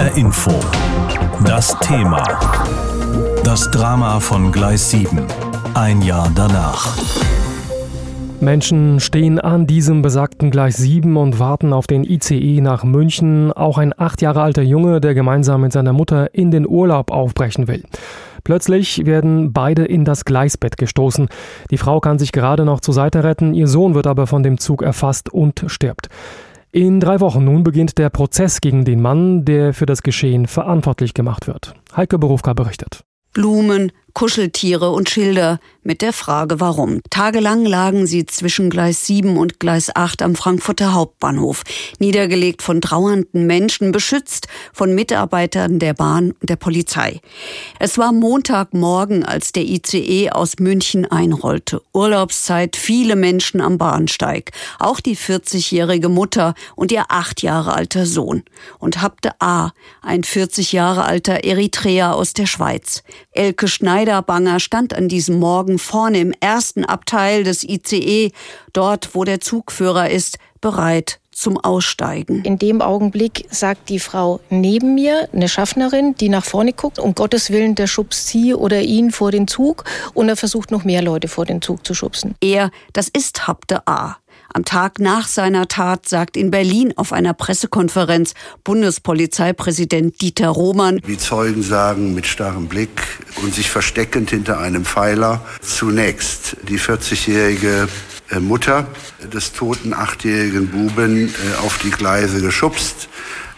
HR Info. Das Thema. Das Drama von Gleis 7. Ein Jahr danach. Menschen stehen an diesem besagten Gleis 7 und warten auf den ICE nach München. Auch ein acht Jahre alter Junge, der gemeinsam mit seiner Mutter in den Urlaub aufbrechen will. Plötzlich werden beide in das Gleisbett gestoßen. Die Frau kann sich gerade noch zur Seite retten, ihr Sohn wird aber von dem Zug erfasst und stirbt. In drei Wochen nun beginnt der Prozess gegen den Mann, der für das Geschehen verantwortlich gemacht wird. Heike Berufka berichtet. Blumen, Kuscheltiere und Schilder mit der Frage warum. Tagelang lagen sie zwischen Gleis 7 und Gleis 8 am Frankfurter Hauptbahnhof, niedergelegt von trauernden Menschen, beschützt von Mitarbeitern der Bahn und der Polizei. Es war Montagmorgen, als der ICE aus München einrollte. Urlaubszeit, viele Menschen am Bahnsteig, auch die 40-jährige Mutter und ihr acht Jahre alter Sohn. Und Habte A, ein 40 Jahre alter Eritreer aus der Schweiz. Elke Schneider Niederbanger stand an diesem Morgen vorne im ersten Abteil des ICE, dort wo der Zugführer ist, bereit zum Aussteigen. In dem Augenblick sagt die Frau neben mir, eine Schaffnerin, die nach vorne guckt, um Gottes Willen, der schubst sie oder ihn vor den Zug und er versucht noch mehr Leute vor den Zug zu schubsen. Er, das ist Habte A. Am Tag nach seiner Tat sagt in Berlin auf einer Pressekonferenz Bundespolizeipräsident Dieter Roman, wie Zeugen sagen, mit starrem Blick und sich versteckend hinter einem Pfeiler, zunächst die 40-jährige äh, Mutter des toten achtjährigen Buben äh, auf die Gleise geschubst.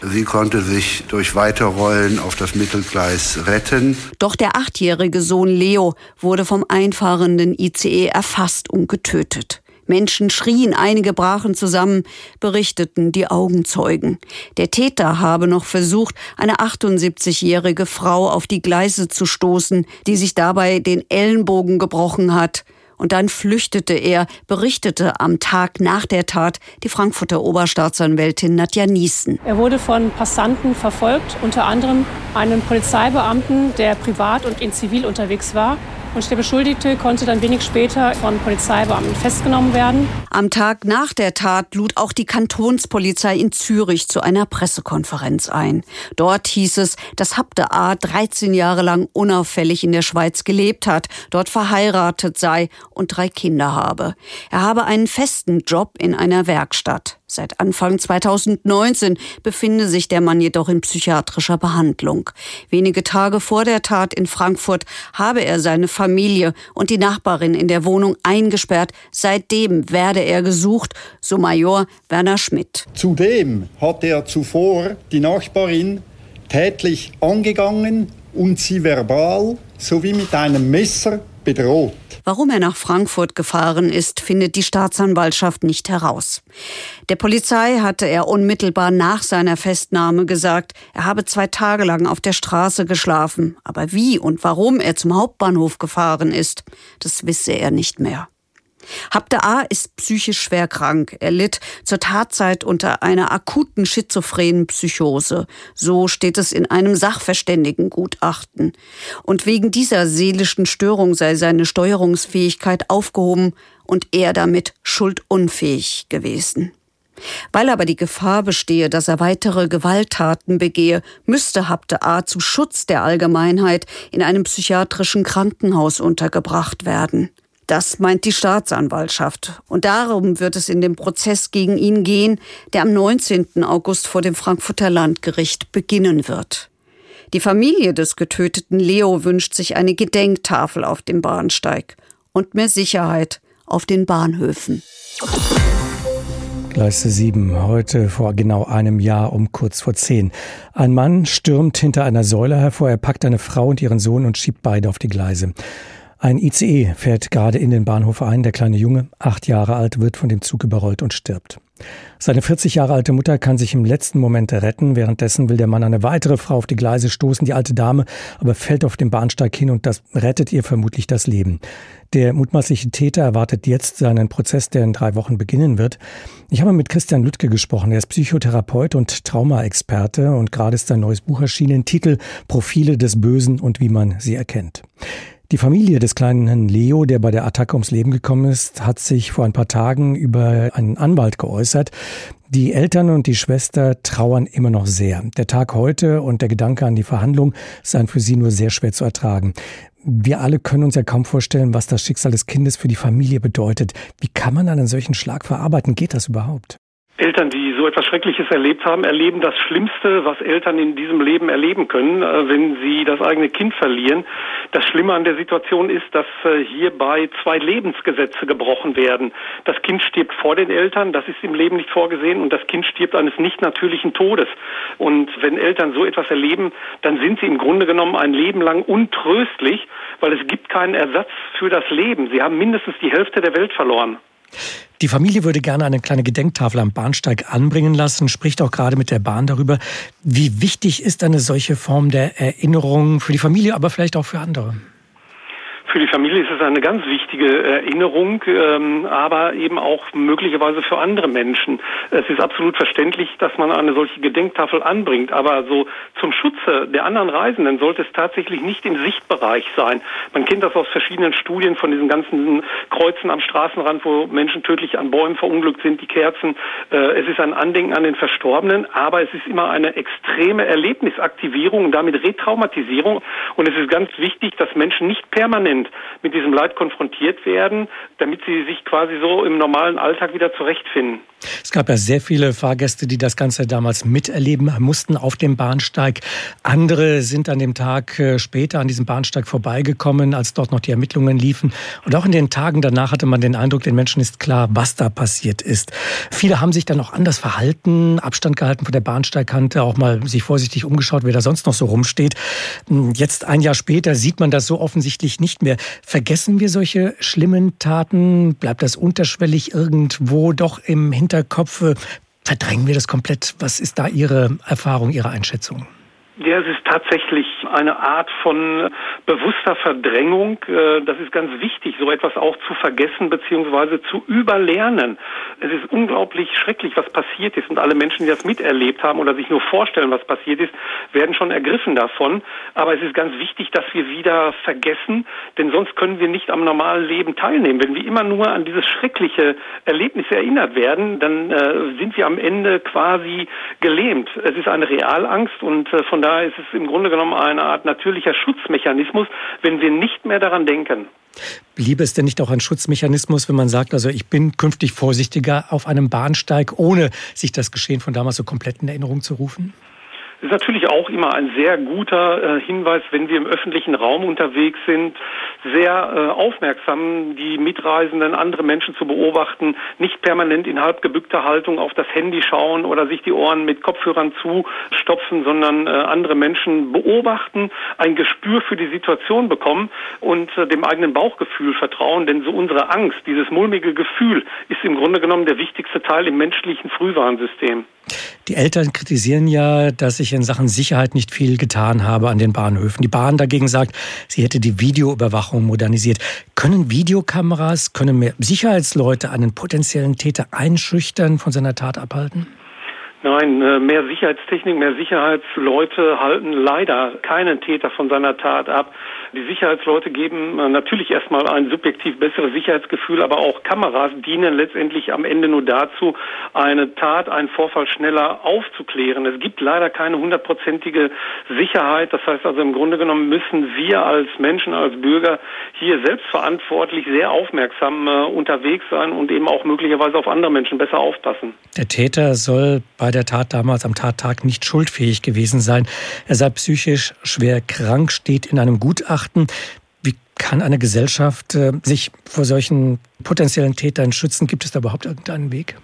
Sie konnte sich durch Weiterrollen auf das Mittelgleis retten. Doch der achtjährige Sohn Leo wurde vom einfahrenden ICE erfasst und getötet. Menschen schrien, einige brachen zusammen, berichteten die Augenzeugen. Der Täter habe noch versucht, eine 78-jährige Frau auf die Gleise zu stoßen, die sich dabei den Ellenbogen gebrochen hat. Und dann flüchtete er, berichtete am Tag nach der Tat die Frankfurter Oberstaatsanwältin Nadja Niesen. Er wurde von Passanten verfolgt, unter anderem einem Polizeibeamten, der privat und in Zivil unterwegs war. Und der Beschuldigte konnte dann wenig später von Polizeibeamten festgenommen werden. Am Tag nach der Tat lud auch die Kantonspolizei in Zürich zu einer Pressekonferenz ein. Dort hieß es, dass Habde A. 13 Jahre lang unauffällig in der Schweiz gelebt hat, dort verheiratet sei und drei Kinder habe. Er habe einen festen Job in einer Werkstatt. Seit Anfang 2019 befinde sich der Mann jedoch in psychiatrischer Behandlung. Wenige Tage vor der Tat in Frankfurt habe er seine Familie und die Nachbarin in der Wohnung eingesperrt. Seitdem werde er gesucht, so Major Werner Schmidt. Zudem hat er zuvor die Nachbarin tätlich angegangen und sie verbal sowie mit einem Messer bedroht. Warum er nach Frankfurt gefahren ist, findet die Staatsanwaltschaft nicht heraus. Der Polizei hatte er unmittelbar nach seiner Festnahme gesagt, er habe zwei Tage lang auf der Straße geschlafen. Aber wie und warum er zum Hauptbahnhof gefahren ist, das wisse er nicht mehr. Habde A. ist psychisch schwer krank. Er litt zur Tatzeit unter einer akuten schizophrenen Psychose. So steht es in einem Sachverständigengutachten. Und wegen dieser seelischen Störung sei seine Steuerungsfähigkeit aufgehoben und er damit schuldunfähig gewesen. Weil aber die Gefahr bestehe, dass er weitere Gewalttaten begehe, müsste Habde A. zum Schutz der Allgemeinheit in einem psychiatrischen Krankenhaus untergebracht werden. Das meint die Staatsanwaltschaft. Und darum wird es in dem Prozess gegen ihn gehen, der am 19. August vor dem Frankfurter Landgericht beginnen wird. Die Familie des getöteten Leo wünscht sich eine Gedenktafel auf dem Bahnsteig und mehr Sicherheit auf den Bahnhöfen. Gleise 7, heute vor genau einem Jahr um kurz vor 10. Ein Mann stürmt hinter einer Säule hervor, er packt eine Frau und ihren Sohn und schiebt beide auf die Gleise. Ein ICE fährt gerade in den Bahnhof ein. Der kleine Junge, acht Jahre alt, wird von dem Zug überrollt und stirbt. Seine 40 Jahre alte Mutter kann sich im letzten Moment retten. Währenddessen will der Mann eine weitere Frau auf die Gleise stoßen. Die alte Dame aber fällt auf dem Bahnsteig hin und das rettet ihr vermutlich das Leben. Der mutmaßliche Täter erwartet jetzt seinen Prozess, der in drei Wochen beginnen wird. Ich habe mit Christian Lüttke gesprochen. Er ist Psychotherapeut und Traumaexperte und gerade ist sein neues Buch erschienen, Titel Profile des Bösen und wie man sie erkennt. Die Familie des kleinen Leo, der bei der Attacke ums Leben gekommen ist, hat sich vor ein paar Tagen über einen Anwalt geäußert. Die Eltern und die Schwester trauern immer noch sehr. Der Tag heute und der Gedanke an die Verhandlung seien für sie nur sehr schwer zu ertragen. Wir alle können uns ja kaum vorstellen, was das Schicksal des Kindes für die Familie bedeutet. Wie kann man einen solchen Schlag verarbeiten? Geht das überhaupt? Eltern, die so etwas Schreckliches erlebt haben, erleben das Schlimmste, was Eltern in diesem Leben erleben können, äh, wenn sie das eigene Kind verlieren. Das Schlimme an der Situation ist, dass äh, hierbei zwei Lebensgesetze gebrochen werden. Das Kind stirbt vor den Eltern, das ist im Leben nicht vorgesehen, und das Kind stirbt eines nicht natürlichen Todes. Und wenn Eltern so etwas erleben, dann sind sie im Grunde genommen ein Leben lang untröstlich, weil es gibt keinen Ersatz für das Leben. Sie haben mindestens die Hälfte der Welt verloren. Die Familie würde gerne eine kleine Gedenktafel am Bahnsteig anbringen lassen, spricht auch gerade mit der Bahn darüber. Wie wichtig ist eine solche Form der Erinnerung für die Familie, aber vielleicht auch für andere? Für die Familie ist es eine ganz wichtige Erinnerung, ähm, aber eben auch möglicherweise für andere Menschen. Es ist absolut verständlich, dass man eine solche Gedenktafel anbringt, aber so zum Schutze der anderen Reisenden sollte es tatsächlich nicht im Sichtbereich sein. Man kennt das aus verschiedenen Studien von diesen ganzen Kreuzen am Straßenrand, wo Menschen tödlich an Bäumen verunglückt sind, die Kerzen. Äh, es ist ein Andenken an den Verstorbenen, aber es ist immer eine extreme Erlebnisaktivierung und damit Retraumatisierung. Und es ist ganz wichtig, dass Menschen nicht permanent sind, mit diesem Leid konfrontiert werden, damit sie sich quasi so im normalen Alltag wieder zurechtfinden. Es gab ja sehr viele Fahrgäste, die das Ganze damals miterleben mussten auf dem Bahnsteig. Andere sind an dem Tag äh, später an diesem Bahnsteig vorbeigekommen, als dort noch die Ermittlungen liefen. Und auch in den Tagen danach hatte man den Eindruck, den Menschen ist klar, was da passiert ist. Viele haben sich dann auch anders verhalten, Abstand gehalten von der Bahnsteigkante, auch mal sich vorsichtig umgeschaut, wer da sonst noch so rumsteht. Hm, jetzt ein Jahr später sieht man das so offensichtlich nicht mehr. Vergessen wir solche schlimmen Taten? Bleibt das unterschwellig irgendwo doch im Hinterkopf? Verdrängen wir das komplett? Was ist da Ihre Erfahrung, Ihre Einschätzung? Ja, es ist tatsächlich eine Art von bewusster Verdrängung. Äh, das ist ganz wichtig, so etwas auch zu vergessen bzw. zu überlernen. Es ist unglaublich schrecklich, was passiert ist und alle Menschen, die das miterlebt haben oder sich nur vorstellen, was passiert ist, werden schon ergriffen davon. Aber es ist ganz wichtig, dass wir wieder vergessen, denn sonst können wir nicht am normalen Leben teilnehmen. Wenn wir immer nur an dieses schreckliche Erlebnis erinnert werden, dann äh, sind wir am Ende quasi gelähmt. Es ist eine Realangst und äh, von daher ist es im Grunde genommen eine Art natürlicher Schutzmechanismus, wenn wir nicht mehr daran denken. Bliebe es denn nicht auch ein Schutzmechanismus, wenn man sagt, also ich bin künftig vorsichtiger auf einem Bahnsteig, ohne sich das Geschehen von damals so komplett in Erinnerung zu rufen? Ist natürlich auch immer ein sehr guter äh, Hinweis, wenn wir im öffentlichen Raum unterwegs sind, sehr äh, aufmerksam die Mitreisenden, andere Menschen zu beobachten, nicht permanent in halb gebückter Haltung auf das Handy schauen oder sich die Ohren mit Kopfhörern zustopfen, sondern äh, andere Menschen beobachten, ein Gespür für die Situation bekommen und äh, dem eigenen Bauchgefühl vertrauen, denn so unsere Angst, dieses mulmige Gefühl ist im Grunde genommen der wichtigste Teil im menschlichen Frühwarnsystem. Die Eltern kritisieren ja, dass sich in Sachen Sicherheit nicht viel getan habe an den Bahnhöfen. Die Bahn dagegen sagt, sie hätte die Videoüberwachung modernisiert. Können Videokameras, können mehr Sicherheitsleute einen potenziellen Täter einschüchtern, von seiner Tat abhalten? Nein, äh, mehr Sicherheitstechnik, mehr Sicherheitsleute halten leider keinen Täter von seiner Tat ab. Die Sicherheitsleute geben äh, natürlich erstmal ein subjektiv besseres Sicherheitsgefühl, aber auch Kameras dienen letztendlich am Ende nur dazu, eine Tat, einen Vorfall schneller aufzuklären. Es gibt leider keine hundertprozentige Sicherheit. Das heißt also im Grunde genommen müssen wir als Menschen, als Bürger hier selbstverantwortlich sehr aufmerksam äh, unterwegs sein und eben auch möglicherweise auf andere Menschen besser aufpassen. Der Täter soll bei der Tat damals am Tattag nicht schuldfähig gewesen sein. Er sei psychisch schwer krank, steht in einem Gutachten. Wie kann eine Gesellschaft äh, sich vor solchen potenziellen Tätern schützen? Gibt es da überhaupt irgendeinen Weg?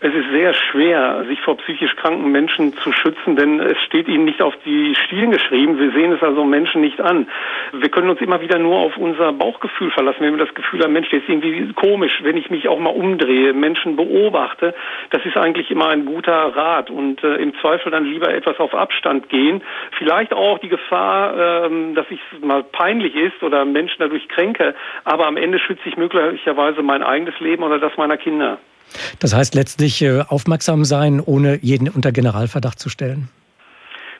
Es ist sehr schwer, sich vor psychisch kranken Menschen zu schützen, denn es steht ihnen nicht auf die Stirn geschrieben. Wir sehen es also Menschen nicht an. Wir können uns immer wieder nur auf unser Bauchgefühl verlassen. Wenn wir das Gefühl haben, Mensch, der ist irgendwie komisch, wenn ich mich auch mal umdrehe, Menschen beobachte, das ist eigentlich immer ein guter Rat und äh, im Zweifel dann lieber etwas auf Abstand gehen. Vielleicht auch die Gefahr, äh, dass es mal peinlich ist oder Menschen dadurch kränke, aber am Ende schütze ich möglicherweise mein eigenes Leben oder das meiner Kinder. Das heißt letztlich äh, aufmerksam sein, ohne jeden unter Generalverdacht zu stellen?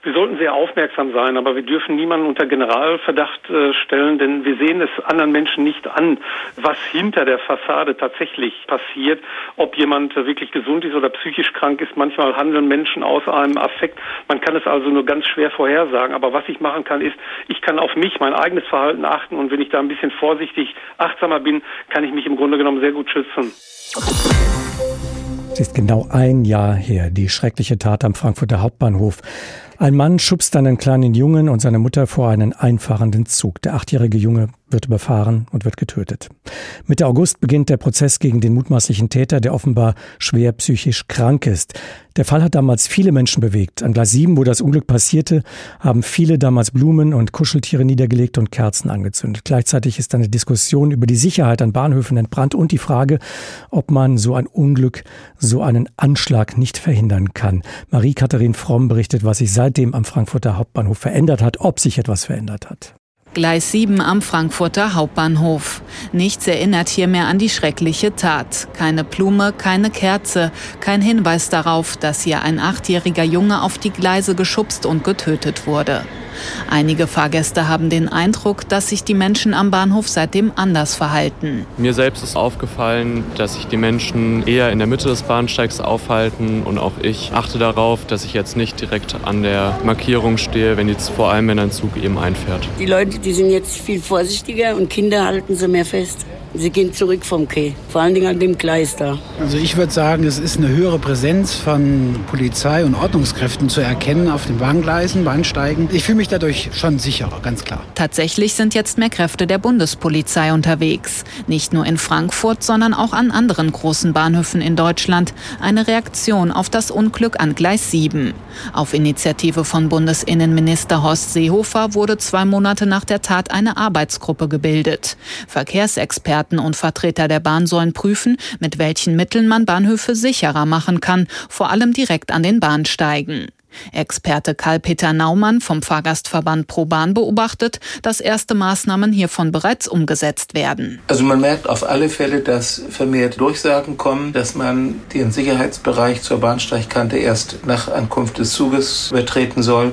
Wir sollten sehr aufmerksam sein, aber wir dürfen niemanden unter Generalverdacht äh, stellen, denn wir sehen es anderen Menschen nicht an, was hinter der Fassade tatsächlich passiert. Ob jemand wirklich gesund ist oder psychisch krank ist, manchmal handeln Menschen aus einem Affekt. Man kann es also nur ganz schwer vorhersagen. Aber was ich machen kann, ist, ich kann auf mich, mein eigenes Verhalten achten und wenn ich da ein bisschen vorsichtig, achtsamer bin, kann ich mich im Grunde genommen sehr gut schützen. Es ist genau ein Jahr her, die schreckliche Tat am Frankfurter Hauptbahnhof. Ein Mann schubst einen kleinen Jungen und seine Mutter vor einen einfahrenden Zug. Der achtjährige Junge wird überfahren und wird getötet. Mitte August beginnt der Prozess gegen den mutmaßlichen Täter, der offenbar schwer psychisch krank ist. Der Fall hat damals viele Menschen bewegt. An Gleis 7, wo das Unglück passierte, haben viele damals Blumen und Kuscheltiere niedergelegt und Kerzen angezündet. Gleichzeitig ist eine Diskussion über die Sicherheit an Bahnhöfen entbrannt und die Frage, ob man so ein Unglück, so einen Anschlag nicht verhindern kann. Marie-Katharin Fromm berichtet, was sich seitdem am Frankfurter Hauptbahnhof verändert hat, ob sich etwas verändert hat. Gleis 7 am Frankfurter Hauptbahnhof. Nichts erinnert hier mehr an die schreckliche Tat. Keine Blume, keine Kerze, kein Hinweis darauf, dass hier ein achtjähriger Junge auf die Gleise geschubst und getötet wurde. Einige Fahrgäste haben den Eindruck, dass sich die Menschen am Bahnhof seitdem anders verhalten. Mir selbst ist aufgefallen, dass sich die Menschen eher in der Mitte des Bahnsteigs aufhalten und auch ich achte darauf, dass ich jetzt nicht direkt an der Markierung stehe, wenn jetzt vor allem wenn ein Zug eben einfährt. Die Leute, die sind jetzt viel vorsichtiger und Kinder halten sie mehr fest. Sie gehen zurück vom Quai, vor allen Dingen an dem Gleis da. Also ich würde sagen, es ist eine höhere Präsenz von Polizei und Ordnungskräften zu erkennen auf den Bahngleisen, Bahnsteigen. Ich fühle mich dadurch schon sicherer, ganz klar. Tatsächlich sind jetzt mehr Kräfte der Bundespolizei unterwegs. Nicht nur in Frankfurt, sondern auch an anderen großen Bahnhöfen in Deutschland. Eine Reaktion auf das Unglück an Gleis 7. Auf Initiative von Bundesinnenminister Horst Seehofer wurde zwei Monate nach der Tat eine Arbeitsgruppe gebildet. Verkehrsexperten Experten und Vertreter der Bahn sollen prüfen, mit welchen Mitteln man Bahnhöfe sicherer machen kann, vor allem direkt an den Bahnsteigen. Experte Karl-Peter Naumann vom Fahrgastverband ProBahn beobachtet, dass erste Maßnahmen hiervon bereits umgesetzt werden. Also man merkt auf alle Fälle, dass vermehrt Durchsagen kommen, dass man den Sicherheitsbereich zur Bahnsteigkante erst nach Ankunft des Zuges betreten soll.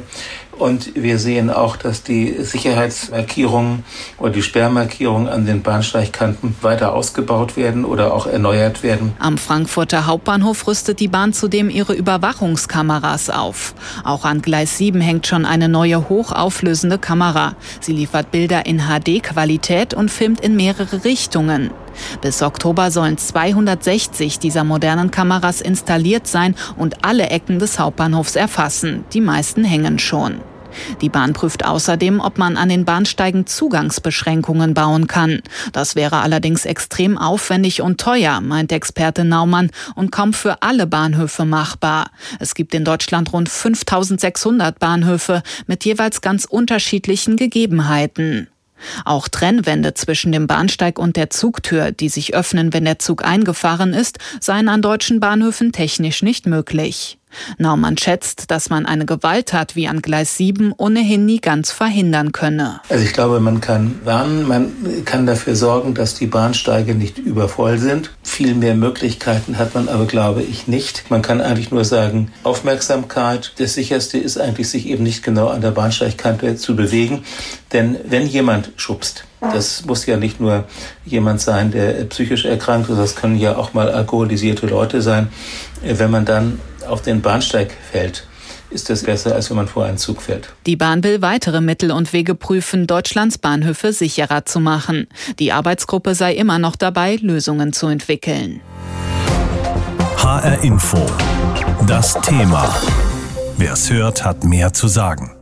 Und wir sehen auch, dass die Sicherheitsmarkierungen oder die Sperrmarkierungen an den Bahnsteigkanten weiter ausgebaut werden oder auch erneuert werden. Am Frankfurter Hauptbahnhof rüstet die Bahn zudem ihre Überwachungskameras auf. Auch an Gleis 7 hängt schon eine neue hochauflösende Kamera. Sie liefert Bilder in HD-Qualität und filmt in mehrere Richtungen. Bis Oktober sollen 260 dieser modernen Kameras installiert sein und alle Ecken des Hauptbahnhofs erfassen. Die meisten hängen schon. Die Bahn prüft außerdem, ob man an den Bahnsteigen Zugangsbeschränkungen bauen kann. Das wäre allerdings extrem aufwendig und teuer, meint Experte Naumann, und kaum für alle Bahnhöfe machbar. Es gibt in Deutschland rund 5600 Bahnhöfe mit jeweils ganz unterschiedlichen Gegebenheiten. Auch Trennwände zwischen dem Bahnsteig und der Zugtür, die sich öffnen, wenn der Zug eingefahren ist, seien an deutschen Bahnhöfen technisch nicht möglich. Naumann schätzt, dass man eine Gewalttat wie an Gleis 7 ohnehin nie ganz verhindern könne. Also ich glaube, man kann warnen, man kann dafür sorgen, dass die Bahnsteige nicht übervoll sind. Viel mehr Möglichkeiten hat man aber, glaube ich, nicht. Man kann eigentlich nur sagen, Aufmerksamkeit. Das Sicherste ist eigentlich, sich eben nicht genau an der Bahnsteigkante zu bewegen. Denn wenn jemand schubst, das muss ja nicht nur jemand sein, der psychisch erkrankt ist, das können ja auch mal alkoholisierte Leute sein. Wenn man dann auf den Bahnsteig fällt, ist das besser, als wenn man vor einen Zug fährt. Die Bahn will weitere Mittel und Wege prüfen, Deutschlands Bahnhöfe sicherer zu machen. Die Arbeitsgruppe sei immer noch dabei, Lösungen zu entwickeln. HR Info. Das Thema. Wer es hört, hat mehr zu sagen.